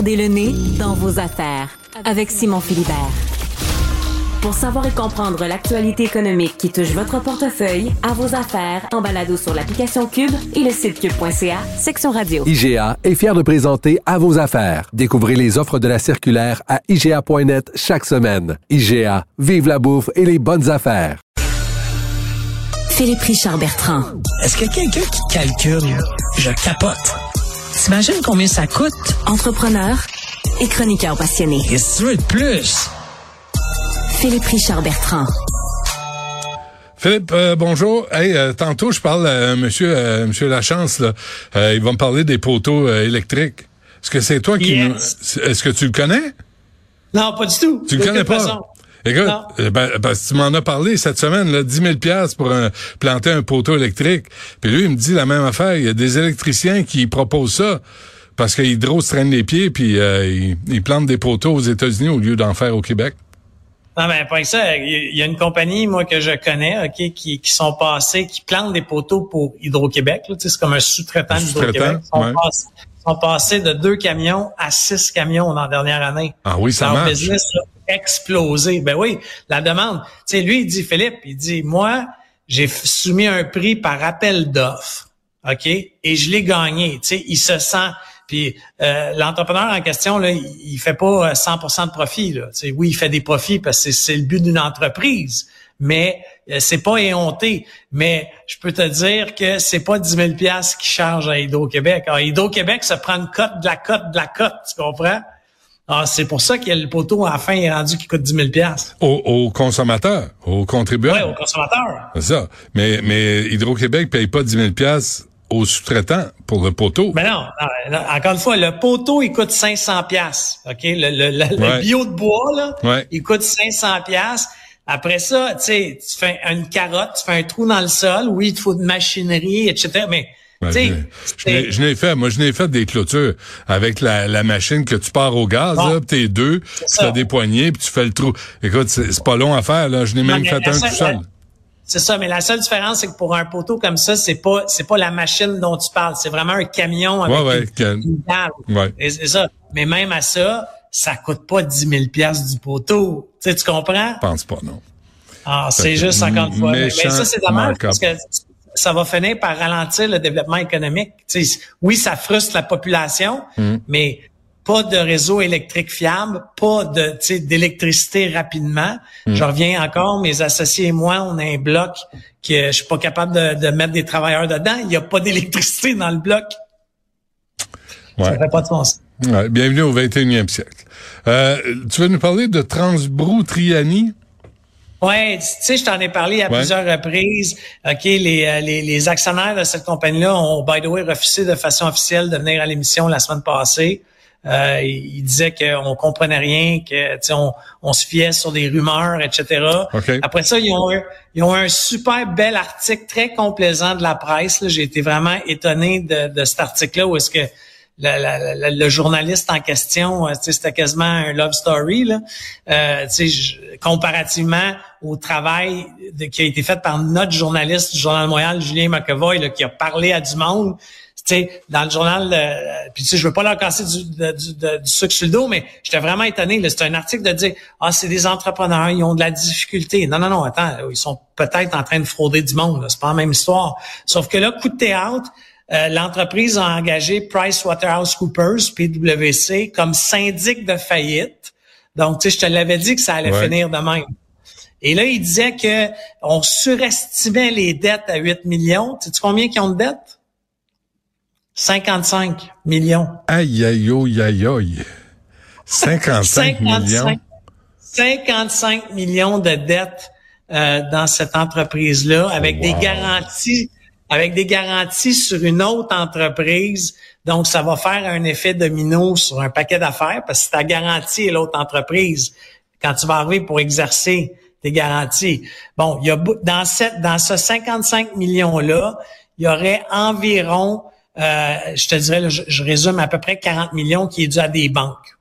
Gardez le nez dans vos affaires avec Simon Philibert. Pour savoir et comprendre l'actualité économique qui touche votre portefeuille, à vos affaires, en balado sur l'application Cube et le site cube.ca, section radio. IGA est fier de présenter À vos affaires. Découvrez les offres de la circulaire à IGA.net chaque semaine. IGA, vive la bouffe et les bonnes affaires. Philippe Richard Bertrand. Est-ce que quelqu'un qui calcule, je capote. T'imagines combien ça coûte? Entrepreneur et chroniqueur passionné. Qu'est-ce que tu veux de plus? Philippe Richard Bertrand. Philippe, euh, bonjour. Hey, euh, tantôt, je parle à monsieur, euh, monsieur Lachance. Là. Euh, il va me parler des poteaux euh, électriques. Est-ce que c'est toi qui... Yes. Est-ce que tu le connais? Non, pas du tout. Tu le connais pas? façon? Écoute, euh, ben, parce que tu m'en as parlé cette semaine, là, 10 000 piastres pour un- planter un poteau électrique. Puis lui, il me dit la même affaire. Il y a des électriciens qui proposent ça parce que Hydro se traîne les pieds puis euh, ils, ils plantent des poteaux aux États-Unis au lieu d'en faire au Québec. Non, mais pas que ça. Il y a une compagnie, moi, que je connais, OK, qui, qui sont passés, qui plantent des poteaux pour Hydro-Québec. là. Tu sais, C'est comme un sous-traitant d'Hydro-Québec. Ils sont, ouais. passés, ils sont passés de deux camions à six camions dans la dernière année. Ah oui, ça Leur marche. business explosé. Ben oui, la demande. Tu sais, lui, il dit, Philippe, il dit, moi, j'ai soumis un prix par appel d'offres. OK? Et je l'ai gagné. Tu sais, il se sent. Puis euh, l'entrepreneur en question, là, il, fait pas euh, 100% de profit. Là. Oui, il fait des profits parce que c'est- le but d'une entreprise, mais euh, c'est pas éhonté. Mais je peux te dire que c'est pas 10 000 piastres qu'il charge à Hydro-Québec. Alors, Hydro-Québec se prend une cote de la cote de la cote, tu comprends? Ah, c'est pour ça que le poteau, à la fin, est rendu qui coûte 10 000 piastres. Aux, aux consommateurs, aux contribuables. Ouais, au consommateur. C'est ça. Mais, mais Hydro-Québec paye pas 10 000 piastres aux sous-traitants pour le poteau. Mais non, encore une fois, le poteau, il coûte 500 pièces. OK? Le, le, le- le Ouais. bio de bois, là, Ouais. il coûte 500 pièces. Après ça, tu sais, tu fais une carotte, tu fais un trou dans le sol. Oui, il te faut de machinerie, etc. Mais, Je je n'ai fait, moi, je n'ai fait des clôtures avec la, la machine que tu pars au gaz, Bon. là, t'es deux, tu fais des poignées, puis tu fais le trou. Écoute, c'est pas long à faire, là. Je n'ai même fait un seule- tout seul. C'est ça, mais la seule différence, c'est que pour un poteau comme ça, c'est pas c'est pas la machine dont tu parles, c'est vraiment un camion avec Ouais, ouais, une, une dalle. Ouais. Et c'est ça. Mais même à ça, ça coûte pas 10 000 pièces du poteau. Tu sais, tu comprends? Je pense pas, non. Ah, c'est juste encore une fois. Mais, ça, c'est dommage parce que ça va finir par ralentir le développement économique. Tu sais, oui, ça frustre la population, Mm. mais pas de réseau électrique fiable, pas de d'électricité rapidement. Mm. Je reviens encore, mes associés et moi, on a un bloc que je suis pas capable de, de mettre des travailleurs dedans. Il n'y a pas d'électricité dans le bloc. Ça Ouais. fait pas de sens. Ouais, bienvenue au 21e siècle. Euh, tu veux nous parler de Transbrou Triani? Ouais, tu sais, je t'en ai parlé à Ouais. plusieurs reprises. OK, les, euh, les, les actionnaires de cette compagnie-là ont, by the way, refusé de façon officielle de venir à l'émission la semaine passée. Euh, ils ils disaient qu'on comprenait rien, que tu sais, on, on se fiait sur des rumeurs, etc. OK. Après ça, ils ont, eu, ils ont un super bel article très complaisant de la presse. J'ai été vraiment étonné de, de cet article-là où est-ce que la- le journaliste en question, euh, c'était quasiment un love story, là. Euh, je- comparativement au travail de- qui a été fait par notre journaliste du Journal Montréal, Julien McEvoy, là, qui a parlé à du monde. Dans le journal, euh, puis je veux pas leur casser du, du, du sucre sur le dos, mais j'étais vraiment étonné. C'est un article de dire, ah, c'est des entrepreneurs, ils ont de la difficulté. Non, non, non, attends, ils sont peut-être en train de frauder du monde. C'est pas la même histoire. Sauf que là, coup de théâtre, euh, l'entreprise a engagé PricewaterhouseCoopers, PwC, comme syndic de faillite. Donc, tu sais, je te l'avais dit que ça allait Ouais. finir de même. Et là, il disait que on surestimait les dettes à 8 millions. Tu sais combien qui ont de dettes? 55 millions. Aïe, aïe, aïe, aïe, aïe. 55 millions. 55 millions de dettes euh, dans cette entreprise-là, avec des garanties, avec des garanties sur une autre entreprise Donc, ça va faire un effet domino sur un paquet d'affaires parce que ta garantie et l'autre entreprise, quand tu vas arriver pour exercer tes garanties. Bon, il y a dans cette dans ce 55 millions là, il y aurait environ euh, je te dirais, je, résume à peu près 40 millions qui est dû à des banques.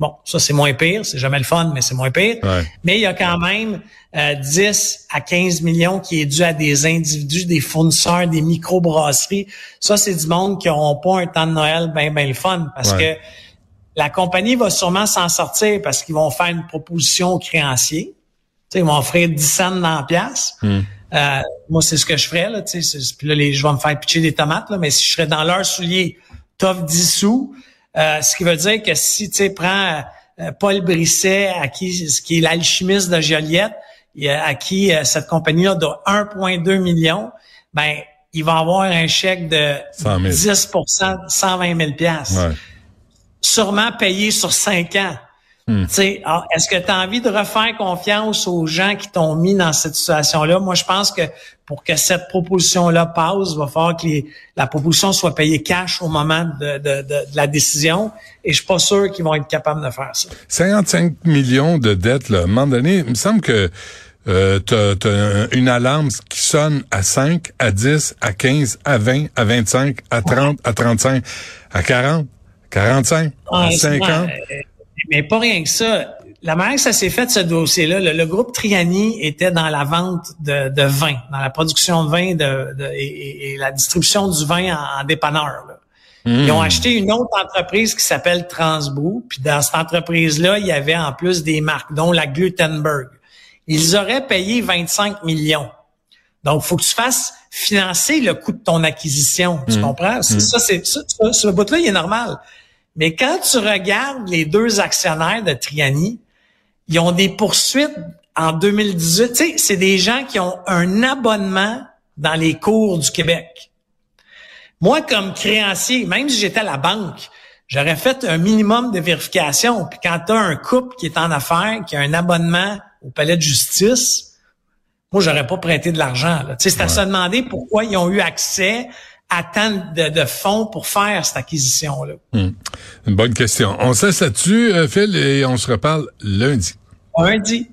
Bon, ça c'est moins pire, c'est jamais le fun, mais c'est moins pire. Mais il y a quand même euh, 10 à 15 millions qui est dû à des individus, des fournisseurs, des microbrasseries. Ça, c'est du monde qui n'auront pas un temps de Noël bien, bien le fun parce que la compagnie va sûrement s'en sortir parce qu'ils vont faire une proposition aux créanciers. sais, ils vont offrir 10 cents dans la pièce. Hmm. Euh, moi, c'est ce que je ferais. Là, puis là, les, je vais me faire pitcher des tomates, là, mais si je serais dans leur soulier, t'offres 10 sous, euh, ce qui veut dire que si tu prends euh, Paul Brisset, à qui, ce qui est l'alchimiste de Joliette, à qui cette compagnie-là doit 1,2 million, ben il va avoir un chèque de 10% 120 000 ouais. Sûrement payé sur 5 ans. Hmm. Ah, est-ce que tu as envie de refaire confiance aux gens qui t'ont mis dans cette situation-là? Moi, je pense que pour que cette proposition-là passe, il va falloir que la proposition soit payée cash au moment de, la décision. Et je suis pas sûr qu'ils vont être capables de faire ça. 55 millions de dettes, là, à un moment donné, il me semble que euh, tu as, une alarme qui sonne à 5, à 10, à 15, à 20, à 25, à 30, à 35, à 40, 45, à 50. Mais pas rien que ça. La manière que ça s'est fait, ce dossier-là, le, groupe Triani était dans la vente de, vin, dans la production de vin de, et, la distribution du vin en, dépanneur. Ils ont hmm. acheté une autre entreprise qui s'appelle Transbou. Puis dans cette entreprise-là, il y avait en plus des marques, dont la Glutenberg. Ils auraient payé 25 millions. Donc, faut que tu fasses financer le coût de ton acquisition. Tu hmm. comprends? Hmm. Ça, c'est ça, ce bout-là, il est normal. Mais quand tu regardes les deux actionnaires de Triani, ils ont des poursuites en 2018. Tu sais, c'est des gens qui ont un abonnement dans les cours du Québec. Moi, comme créancier, même si j'étais à la banque, j'aurais fait un minimum de vérification. Puis quand tu as un couple qui est en affaires, qui a un abonnement au palais de justice, moi, j'aurais pas prêté de l'argent. Tu sais, c'est à se demander pourquoi ils ont eu accès attendre de, fonds pour faire cette acquisition-là? Hmm. Une bonne question. On se laisse là-dessus, euh, Phil, et on se reparle lundi? Lundi.